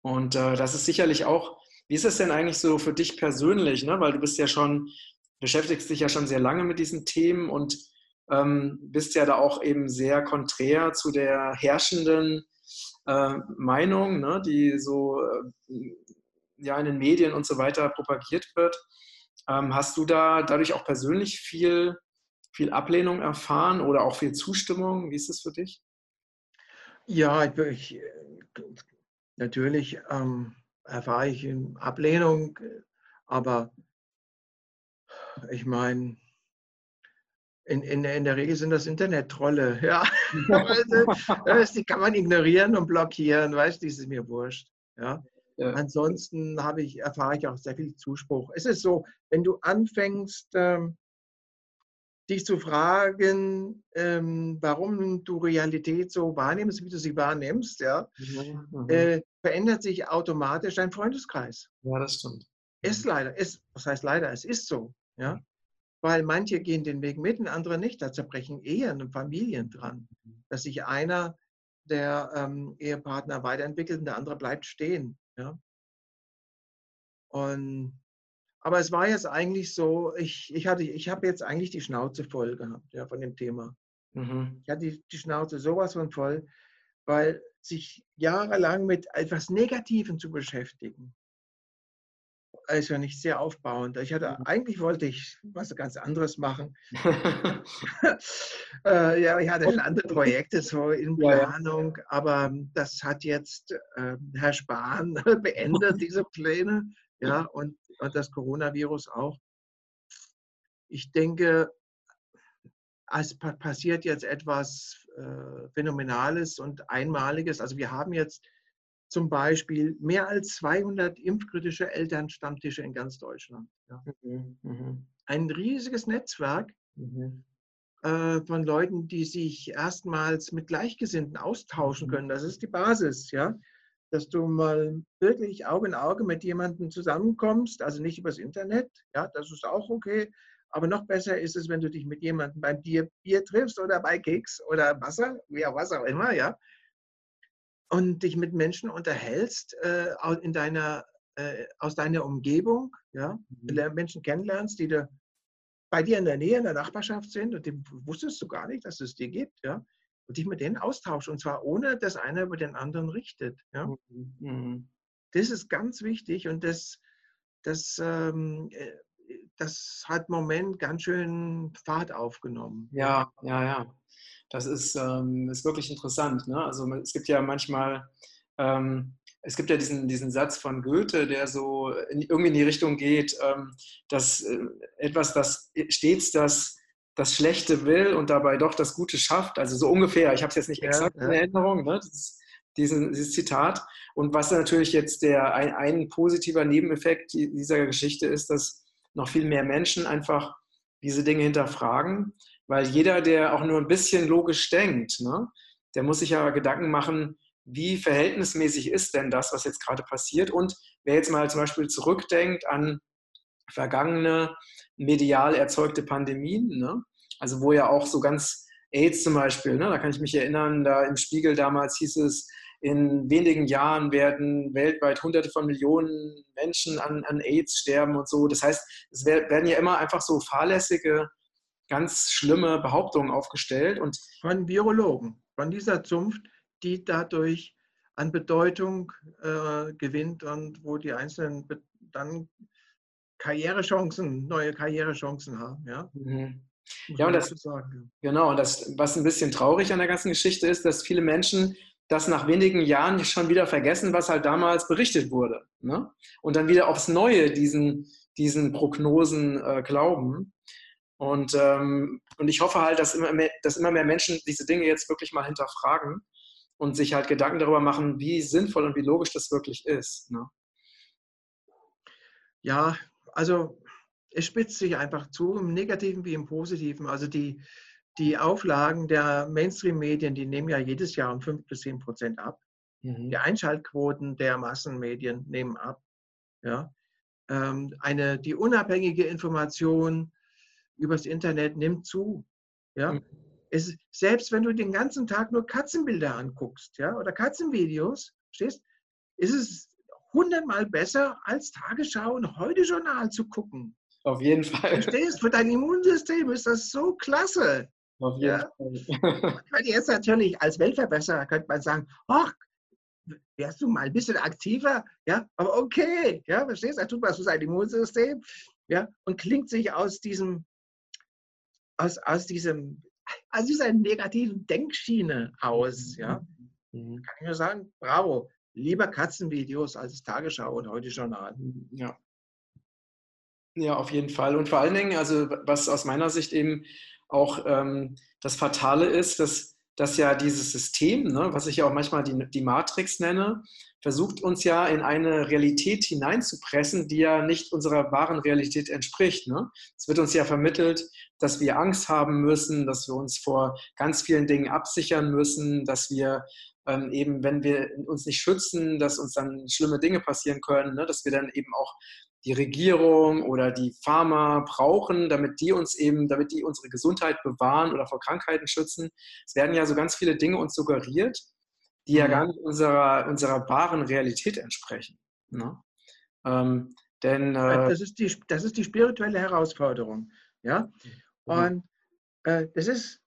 [SPEAKER 1] Und äh, das ist sicherlich auch, wie ist es denn eigentlich so für dich persönlich? Ne? Weil du bist ja schon beschäftigst dich ja schon sehr lange mit diesen Themen und ähm, bist ja da auch eben sehr konträr zu der herrschenden äh, Meinung, ne, die so äh, ja, in den Medien und so weiter propagiert wird. Ähm, hast du da dadurch auch persönlich viel, viel Ablehnung erfahren oder auch viel Zustimmung? Wie ist es für dich?
[SPEAKER 2] Ja, ich, natürlich ähm, erfahre ich Ablehnung, aber ich meine, in, in, in der Regel sind das Internet-Trolle. Ja. die kann man ignorieren und blockieren, weißt du, das ist mir wurscht. Ja. ja. Ansonsten habe ich, erfahre ich auch sehr viel Zuspruch. Es ist so, wenn du anfängst, ähm, dich zu fragen, ähm, warum du Realität so wahrnimmst, wie du sie wahrnimmst, ja, mhm. mhm. Äh, verändert sich automatisch dein Freundeskreis.
[SPEAKER 1] Ja, das stimmt.
[SPEAKER 2] Ist leider, ist, was heißt leider, es ist so. Ja? Weil manche gehen den Weg mit und andere nicht. Da zerbrechen Ehen und Familien dran. Dass sich einer der ähm, Ehepartner weiterentwickelt und der andere bleibt stehen. Ja? Und, aber es war jetzt eigentlich so, ich, ich, ich habe jetzt eigentlich die Schnauze voll gehabt ja, von dem Thema. Mhm. Ich hatte die, die Schnauze sowas von voll, weil sich jahrelang mit etwas Negativem zu beschäftigen, ist ja nicht sehr aufbauend. Ich hatte, mhm. eigentlich wollte ich was ganz anderes machen. äh, ja, ich hatte schon andere Projekte so in Planung, aber das hat jetzt äh, Herr Spahn beendet, diese Pläne. Ja, und, und das Coronavirus auch. Ich denke, es passiert jetzt etwas äh, Phänomenales und Einmaliges. Also wir haben jetzt zum Beispiel mehr als 200 impfkritische Elternstammtische in ganz Deutschland. Ja. Mhm, mhm. Ein riesiges Netzwerk mhm. äh, von Leuten, die sich erstmals mit Gleichgesinnten austauschen mhm. können. Das ist die Basis, ja. Dass du mal wirklich Auge in Auge mit jemandem zusammenkommst, also nicht übers Internet, ja, das ist auch okay. Aber noch besser ist es, wenn du dich mit jemandem beim Bier, Bier triffst oder bei Keks oder Wasser, ja, was auch immer, ja und dich mit Menschen unterhältst äh, in deiner, äh, aus deiner Umgebung, ja, mhm. Menschen kennenlernst, die du bei dir in der Nähe, in der Nachbarschaft sind und die wusstest du gar nicht, dass es die gibt, ja, und dich mit denen austauschst und zwar ohne, dass einer über den anderen richtet, ja. Mhm. mhm. Das ist ganz wichtig und das, das, ähm, äh, das hat im Moment ganz schön Fahrt aufgenommen.
[SPEAKER 1] Ja, ja, ja. Das ist, ähm, ist wirklich interessant. Ne? Also es gibt ja manchmal, ähm, es gibt ja diesen, diesen Satz von Goethe, der so in, irgendwie in die Richtung geht, ähm, dass äh, etwas, das stets das, das Schlechte will und dabei doch das Gute schafft. Also so ungefähr, ich habe es jetzt nicht exakt ja, ja. in Erinnerung, ne? ist, diesen, dieses Zitat. Und was natürlich jetzt der, ein, ein positiver Nebeneffekt dieser Geschichte ist, dass noch viel mehr Menschen einfach diese Dinge hinterfragen weil jeder, der auch nur ein bisschen logisch denkt, ne, der muss sich ja Gedanken machen, wie verhältnismäßig ist denn das, was jetzt gerade passiert? Und wer jetzt mal zum Beispiel zurückdenkt an vergangene medial erzeugte Pandemien, ne? also wo ja auch so ganz AIDS zum Beispiel, ne? da kann ich mich erinnern, da im Spiegel damals hieß es, in wenigen Jahren werden weltweit Hunderte von Millionen Menschen an, an AIDS sterben und so. Das heißt, es werden ja immer einfach so fahrlässige ganz schlimme Behauptungen aufgestellt. Und
[SPEAKER 2] von Virologen, von dieser Zunft, die dadurch an Bedeutung äh, gewinnt und wo die Einzelnen dann Karrierechancen, neue Karrierechancen haben. Ja,
[SPEAKER 1] mhm. ja und das, sagen. genau, und das, was ein bisschen traurig an der ganzen Geschichte ist, dass viele Menschen das nach wenigen Jahren schon wieder vergessen, was halt damals berichtet wurde. Ne? Und dann wieder aufs Neue diesen, diesen Prognosen äh, glauben. Und, ähm, und ich hoffe halt, dass immer, mehr, dass immer mehr Menschen diese Dinge jetzt wirklich mal hinterfragen und sich halt Gedanken darüber machen, wie sinnvoll und wie logisch das wirklich ist. Ne?
[SPEAKER 2] Ja, also es spitzt sich einfach zu, im Negativen wie im Positiven. Also die, die Auflagen der Mainstream-Medien, die nehmen ja jedes Jahr um 5 bis 10 Prozent ab. Mhm. Die Einschaltquoten der Massenmedien nehmen ab. Ja. Ähm, eine, die unabhängige Information übers Internet nimmt zu. Ja? Mhm. Es, selbst wenn du den ganzen Tag nur Katzenbilder anguckst ja, oder Katzenvideos, stehst, ist es hundertmal besser als Tagesschau und Heute-Journal zu gucken.
[SPEAKER 1] Auf jeden Fall.
[SPEAKER 2] Verstehst Für dein Immunsystem ist das so klasse. Auf jeden ja? Fall. Und jetzt natürlich als Weltverbesserer könnte man sagen, ach, wärst du mal ein bisschen aktiver, ja, aber okay, ja, verstehst du, er tut was für sein Immunsystem, ja, und klingt sich aus diesem aus, aus, diesem, aus dieser negativen Denkschiene aus. Ja? Mhm. Kann ich nur sagen, bravo, lieber Katzenvideos als Tagesschau und heute Journal.
[SPEAKER 1] Ja. Ja, auf jeden Fall. Und vor allen Dingen, also was aus meiner Sicht eben auch ähm, das Fatale ist, dass, dass ja dieses System, ne, was ich ja auch manchmal die, die Matrix nenne, versucht uns ja in eine Realität hineinzupressen, die ja nicht unserer wahren Realität entspricht. Ne? Es wird uns ja vermittelt, dass wir Angst haben müssen, dass wir uns vor ganz vielen Dingen absichern müssen, dass wir ähm, eben, wenn wir uns nicht schützen, dass uns dann schlimme Dinge passieren können, ne? dass wir dann eben auch die Regierung oder die Pharma brauchen, damit die uns eben, damit die unsere Gesundheit bewahren oder vor Krankheiten schützen. Es werden ja so ganz viele Dinge uns suggeriert die ja mhm. gar nicht unserer, unserer wahren Realität entsprechen. Ne? Ähm, denn,
[SPEAKER 2] äh, das, ist die, das ist die spirituelle Herausforderung. Ja? Mhm. Und äh, das ist,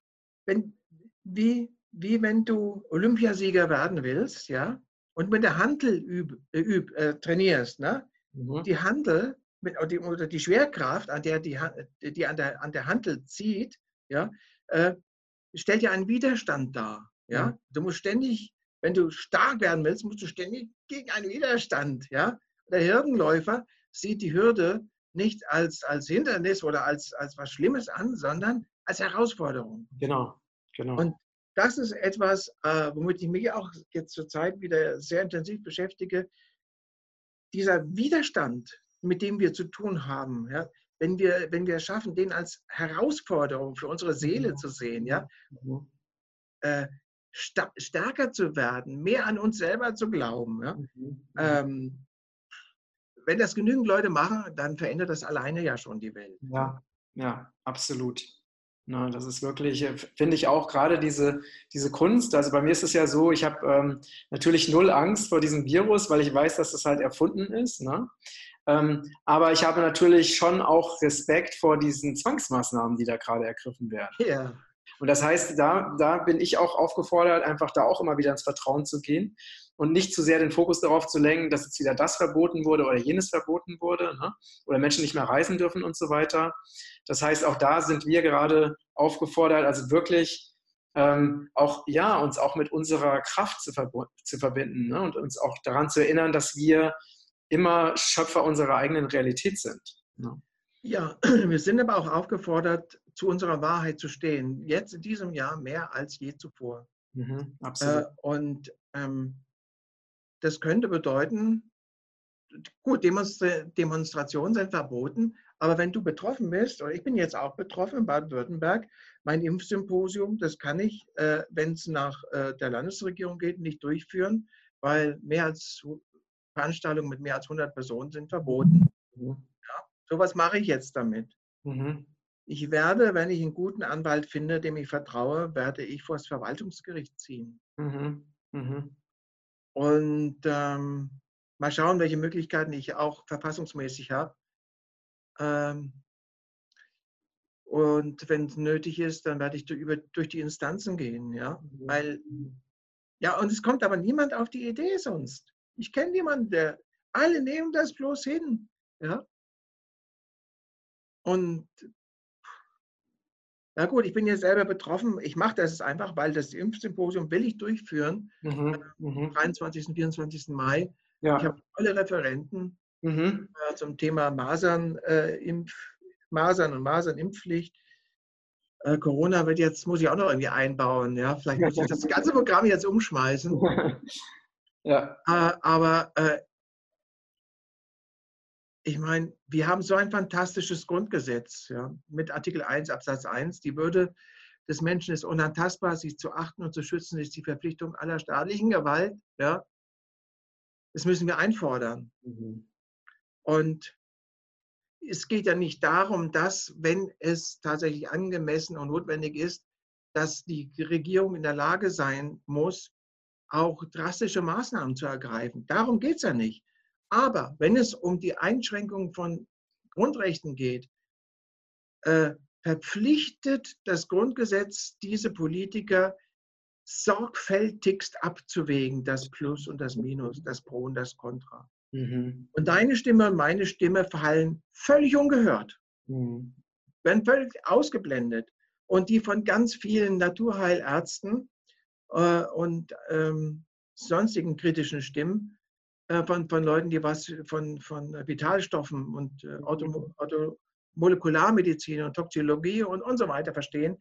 [SPEAKER 2] wenn, wie, wie wenn du Olympiasieger werden willst, ja, und mit der Handel üb, äh, üb, äh, trainierst, ne? Mhm. Die Handel mit, oder die Schwerkraft, an der die, die an der, an der Handel zieht, ja, äh, stellt ja einen Widerstand dar. Ja? Mhm. Du musst ständig wenn du stark werden willst, musst du ständig gegen einen Widerstand. Ja? Der Hürdenläufer sieht die Hürde nicht als, als Hindernis oder als, als was Schlimmes an, sondern als Herausforderung.
[SPEAKER 1] Genau, genau.
[SPEAKER 2] Und das ist etwas, äh, womit ich mich auch jetzt zur Zeit wieder sehr intensiv beschäftige. Dieser Widerstand, mit dem wir zu tun haben, ja, wenn, wir, wenn wir es schaffen, den als Herausforderung für unsere Seele mhm. zu sehen, ja, mhm. äh, stärker zu werden, mehr an uns selber zu glauben. Ja? Mhm. mhm. Ähm, wenn das genügend Leute machen, dann verändert das alleine ja schon die Welt.
[SPEAKER 1] Ja, ja, absolut. Na, das ist wirklich, äh, finde ich auch gerade diese, diese Kunst. Also bei mir ist es ja so, ich habe ähm, natürlich null Angst vor diesem Virus, weil ich weiß, dass das halt erfunden ist. Ne? Ähm, aber ich habe natürlich schon auch Respekt vor diesen Zwangsmaßnahmen, die da gerade ergriffen werden. Ja. Und das heißt, da, da bin ich auch aufgefordert, einfach da auch immer wieder ins Vertrauen zu gehen und nicht zu sehr den Fokus darauf zu lenken, dass jetzt wieder das verboten wurde oder jenes verboten wurde ne? oder Menschen nicht mehr reisen dürfen und so weiter. Das heißt, auch da sind wir gerade aufgefordert, also wirklich ähm, auch ja uns auch mit unserer Kraft zu, zu verbinden ne? und uns auch daran zu erinnern, dass wir immer Schöpfer unserer eigenen Realität sind.
[SPEAKER 2] Ne? Ja, wir sind aber auch aufgefordert, zu unserer Wahrheit zu stehen. Jetzt in diesem Jahr mehr als je zuvor. Mhm, absolut. Äh, und ähm, das könnte bedeuten, gut, Demonstra Demonstrationen sind verboten, aber wenn du betroffen bist, oder ich bin jetzt auch betroffen in Baden-Württemberg, mein Impfsymposium, das kann ich, äh, wenn es nach äh, der Landesregierung geht, nicht durchführen, weil mehr als Veranstaltungen mit mehr als 100 Personen sind verboten. Mhm. Ja, so was mache ich jetzt damit. Mhm. Ich werde, wenn ich einen guten Anwalt finde, dem ich vertraue, werde ich vor das Verwaltungsgericht ziehen. Mhm. mhm. Und ähm, mal schauen, welche Möglichkeiten ich auch verfassungsmäßig habe. Ähm, und wenn es nötig ist, dann werde ich durch, über, durch die Instanzen gehen, ja. Mhm. Weil, ja, und es kommt aber niemand auf die Idee sonst. Ich kenne niemanden, der, alle nehmen das bloß hin, ja. Und na gut, ich bin jetzt selber betroffen. Ich mache das einfach, weil das Impfsymposium will ich durchführen. Mhm, am 23. und 24. Mai. Ja. Ich habe alle Referenten mhm. äh, zum Thema Masern, äh, Impf, Masern und Masernimpfpflicht. Äh, Corona wird jetzt, muss ich auch noch irgendwie einbauen. Ja? Vielleicht muss ich das ganze Programm jetzt umschmeißen. ja. Äh, aber äh, ich meine, wir haben so ein fantastisches Grundgesetz ja, mit Artikel 1 Absatz 1. Die Würde des Menschen ist unantastbar, sich zu achten und zu schützen ist die Verpflichtung aller staatlichen Gewalt. Ja. Das müssen wir einfordern. Mhm. Und es geht ja nicht darum, dass, wenn es tatsächlich angemessen und notwendig ist, dass die Regierung in der Lage sein muss, auch drastische Maßnahmen zu ergreifen. Darum geht es ja nicht. Aber wenn es um die Einschränkung von Grundrechten geht, äh, verpflichtet das Grundgesetz diese Politiker sorgfältigst abzuwägen, das Plus und das Minus, das Pro und das Contra. Mhm. Und deine Stimme und meine Stimme fallen völlig ungehört, mhm. werden völlig ausgeblendet. Und die von ganz vielen Naturheilärzten äh, und ähm, sonstigen kritischen Stimmen von, von Leuten, die was von, von Vitalstoffen und äh, Auto, Auto, Molekularmedizin und Toxologie und, und so weiter verstehen,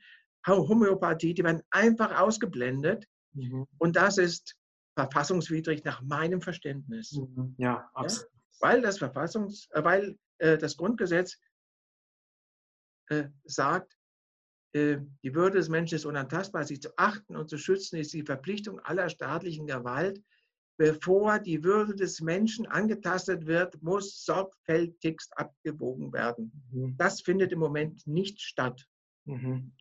[SPEAKER 2] Homöopathie, die werden einfach ausgeblendet. Mhm. Und das ist verfassungswidrig nach meinem Verständnis. Mhm. Ja, absolut. Ja? Weil das Verfassungs, äh, weil äh, das Grundgesetz äh, sagt, äh, die Würde des Menschen ist unantastbar, sie zu achten und zu schützen ist die Verpflichtung aller staatlichen Gewalt bevor die Würde des Menschen angetastet wird, muss sorgfältigst abgewogen werden. Mhm. Das findet im Moment nicht statt. Mhm.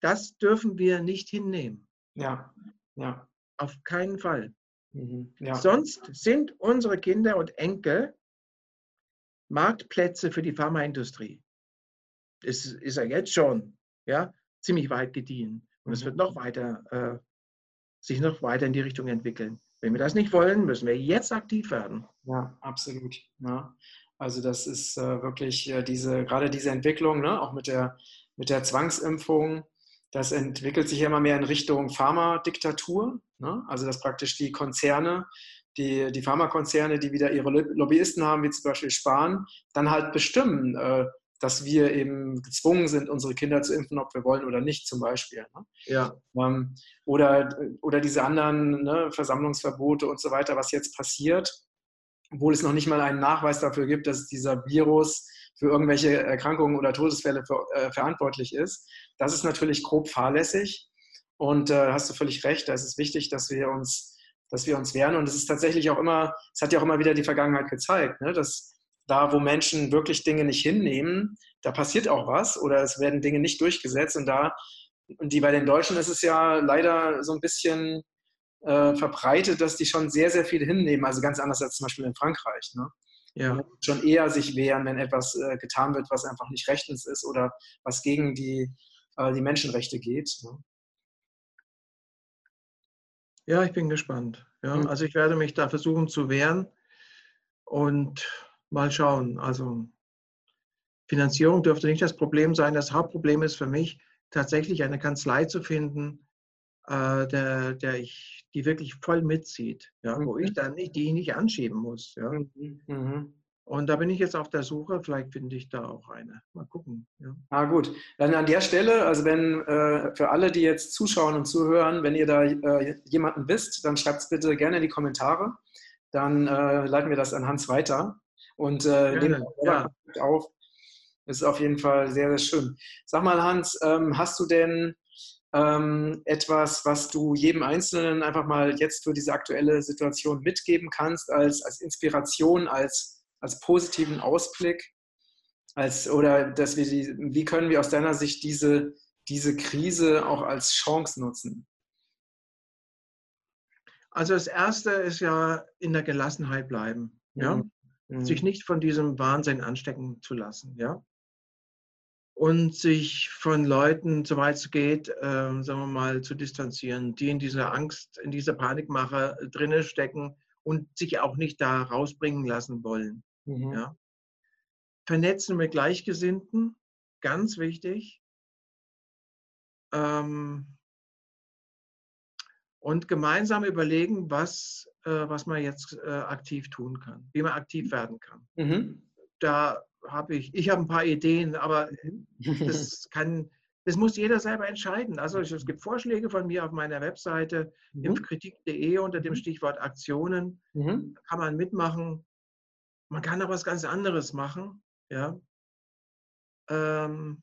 [SPEAKER 2] Das dürfen wir nicht hinnehmen. Ja, ja. Auf keinen Fall. Mhm. Ja. Sonst sind unsere Kinder und Enkel Marktplätze für die Pharmaindustrie. Das ist ja jetzt schon ja, ziemlich weit gediehen. Und es wird mhm. noch weiter, äh, sich noch weiter in die Richtung entwickeln. Wenn wir das nicht wollen, müssen wir jetzt aktiv werden.
[SPEAKER 1] Ja, absolut. Ja. Also das ist äh, wirklich äh, diese, gerade diese Entwicklung, ne, auch mit der, mit der Zwangsimpfung, das entwickelt sich immer mehr in Richtung Pharmadiktatur. Ne? Also dass praktisch die Konzerne, die, die Pharmakonzerne, die wieder ihre Lobbyisten haben, wie zum Beispiel Spahn, dann halt bestimmen, äh, dass wir eben gezwungen sind, unsere Kinder zu impfen, ob wir wollen oder nicht, zum Beispiel. Ne? Ja. Ähm, oder, oder diese anderen ne, Versammlungsverbote und so weiter, was jetzt passiert, obwohl es noch nicht mal einen Nachweis dafür gibt, dass dieser Virus für irgendwelche Erkrankungen oder Todesfälle für, äh, verantwortlich ist. Das ist natürlich grob fahrlässig. Und äh, hast du völlig recht, da ist es wichtig, dass wir uns, dass wir uns wehren. Und es ist tatsächlich auch immer, es hat ja auch immer wieder die Vergangenheit gezeigt, ne, dass da, wo Menschen wirklich Dinge nicht hinnehmen, da passiert auch was oder es werden Dinge nicht durchgesetzt. Und da, und die bei den Deutschen ist es ja leider so ein bisschen äh, verbreitet, dass die schon sehr, sehr viel hinnehmen. Also ganz anders als zum Beispiel in Frankreich. Ne? Ja. Schon eher sich wehren, wenn etwas äh, getan wird, was einfach nicht rechtens ist oder was gegen die, äh, die Menschenrechte geht. Ne?
[SPEAKER 2] Ja, ich bin gespannt. Ja, mhm. Also ich werde mich da versuchen zu wehren und mal schauen. Also Finanzierung dürfte nicht das Problem sein. Das Hauptproblem ist für mich tatsächlich eine Kanzlei zu finden, äh, der, der ich, die wirklich voll mitzieht, ja, mhm. wo ich dann nicht, die ich nicht anschieben muss. Ja. Mhm. mhm. Und da bin ich jetzt auf der Suche, vielleicht finde ich da auch eine. Mal gucken. Ja.
[SPEAKER 1] Ah, gut. Dann an der Stelle, also wenn äh, für alle, die jetzt zuschauen und zuhören, wenn ihr da äh, jemanden wisst, dann schreibt es bitte gerne in die Kommentare. Dann äh, leiten wir das an Hans weiter und äh, nehmen ja. auf. Das ist auf jeden Fall sehr, sehr schön. Sag mal, Hans, ähm, hast du denn ähm, etwas, was du jedem Einzelnen einfach mal jetzt für diese aktuelle Situation mitgeben kannst, als, als Inspiration, als als positiven Ausblick? Als, oder dass wir die, wie können wir aus deiner Sicht diese, diese Krise auch als Chance nutzen?
[SPEAKER 2] Also das Erste ist ja in der Gelassenheit bleiben. Ja? Mhm. Sich nicht von diesem Wahnsinn anstecken zu lassen. Ja? Und sich von Leuten, soweit es geht, äh, sagen wir mal, zu distanzieren, die in dieser Angst, in dieser Panikmache drinnen stecken und sich auch nicht da rausbringen lassen wollen. Mhm. Ja. Vernetzen mit Gleichgesinnten, ganz wichtig. Ähm, und gemeinsam überlegen, was, äh, was man jetzt äh, aktiv tun kann, wie man aktiv werden kann. Mhm. Da habe ich, ich habe ein paar Ideen, aber das kann, das muss jeder selber entscheiden. Also es gibt Vorschläge von mir auf meiner Webseite mhm. impfkritik.de unter dem mhm. Stichwort Aktionen. Mhm. Kann man mitmachen. Man kann auch was ganz anderes machen. Ja. Ähm,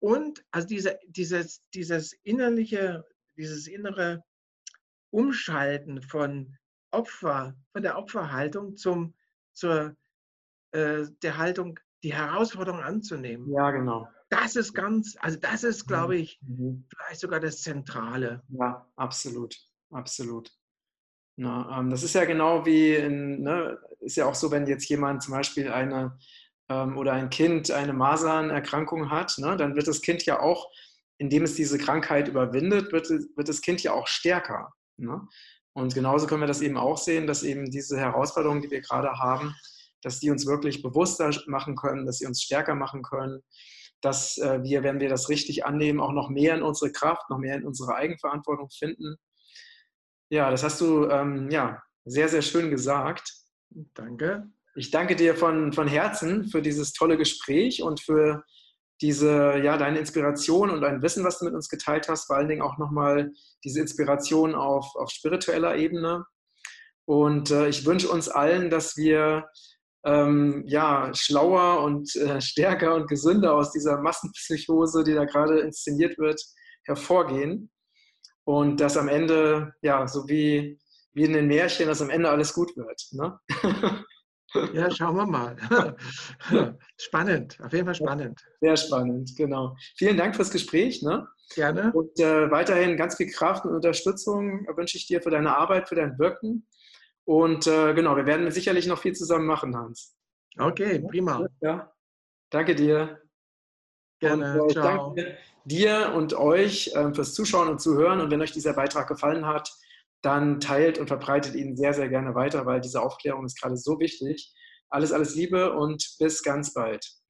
[SPEAKER 2] und also diese, dieses, dieses innerliche, dieses innere Umschalten von Opfer, von der Opferhaltung zum, zur äh, der Haltung, die Herausforderung anzunehmen.
[SPEAKER 1] Ja, genau.
[SPEAKER 2] Das ist ganz, also das ist, glaube ich, mhm. vielleicht sogar das Zentrale.
[SPEAKER 1] Ja, absolut, absolut. Na, ähm, das ist ja genau wie, in, ne, ist ja auch so, wenn jetzt jemand zum Beispiel eine ähm, oder ein Kind eine Masernerkrankung hat, ne, dann wird das Kind ja auch, indem es diese Krankheit überwindet, wird, wird das Kind ja auch stärker. Ne? Und genauso können wir das eben auch sehen, dass eben diese Herausforderungen, die wir gerade haben, dass die uns wirklich bewusster machen können, dass sie uns stärker machen können, dass äh, wir, wenn wir das richtig annehmen, auch noch mehr in unsere Kraft, noch mehr in unsere Eigenverantwortung finden ja, das hast du ähm, ja, sehr, sehr schön gesagt. Danke. Ich danke dir von, von Herzen für dieses tolle Gespräch und für diese, ja, deine Inspiration und dein Wissen, was du mit uns geteilt hast, vor allen Dingen auch nochmal diese Inspiration auf, auf spiritueller Ebene. Und äh, ich wünsche uns allen, dass wir ähm, ja, schlauer und äh, stärker und gesünder aus dieser Massenpsychose, die da gerade inszeniert wird, hervorgehen und dass am Ende, ja, so wie, wie in den Märchen, dass am Ende alles gut wird. Ne?
[SPEAKER 2] Ja, schauen wir mal. Spannend, auf jeden Fall spannend.
[SPEAKER 1] Sehr spannend, genau. Vielen Dank fürs Gespräch. Ne?
[SPEAKER 2] Gerne.
[SPEAKER 1] Und äh, weiterhin ganz viel Kraft und Unterstützung wünsche ich dir für deine Arbeit, für dein Wirken. Und äh, genau, wir werden sicherlich noch viel zusammen machen, Hans.
[SPEAKER 2] Okay, prima.
[SPEAKER 1] Ja, danke dir.
[SPEAKER 2] Gerne. Und, äh, Ciao.
[SPEAKER 1] Danke dir und euch äh, fürs Zuschauen und Zuhören. Und wenn euch dieser Beitrag gefallen hat, dann teilt und verbreitet ihn sehr, sehr gerne weiter, weil diese Aufklärung ist gerade so wichtig. Alles, alles Liebe und bis ganz bald.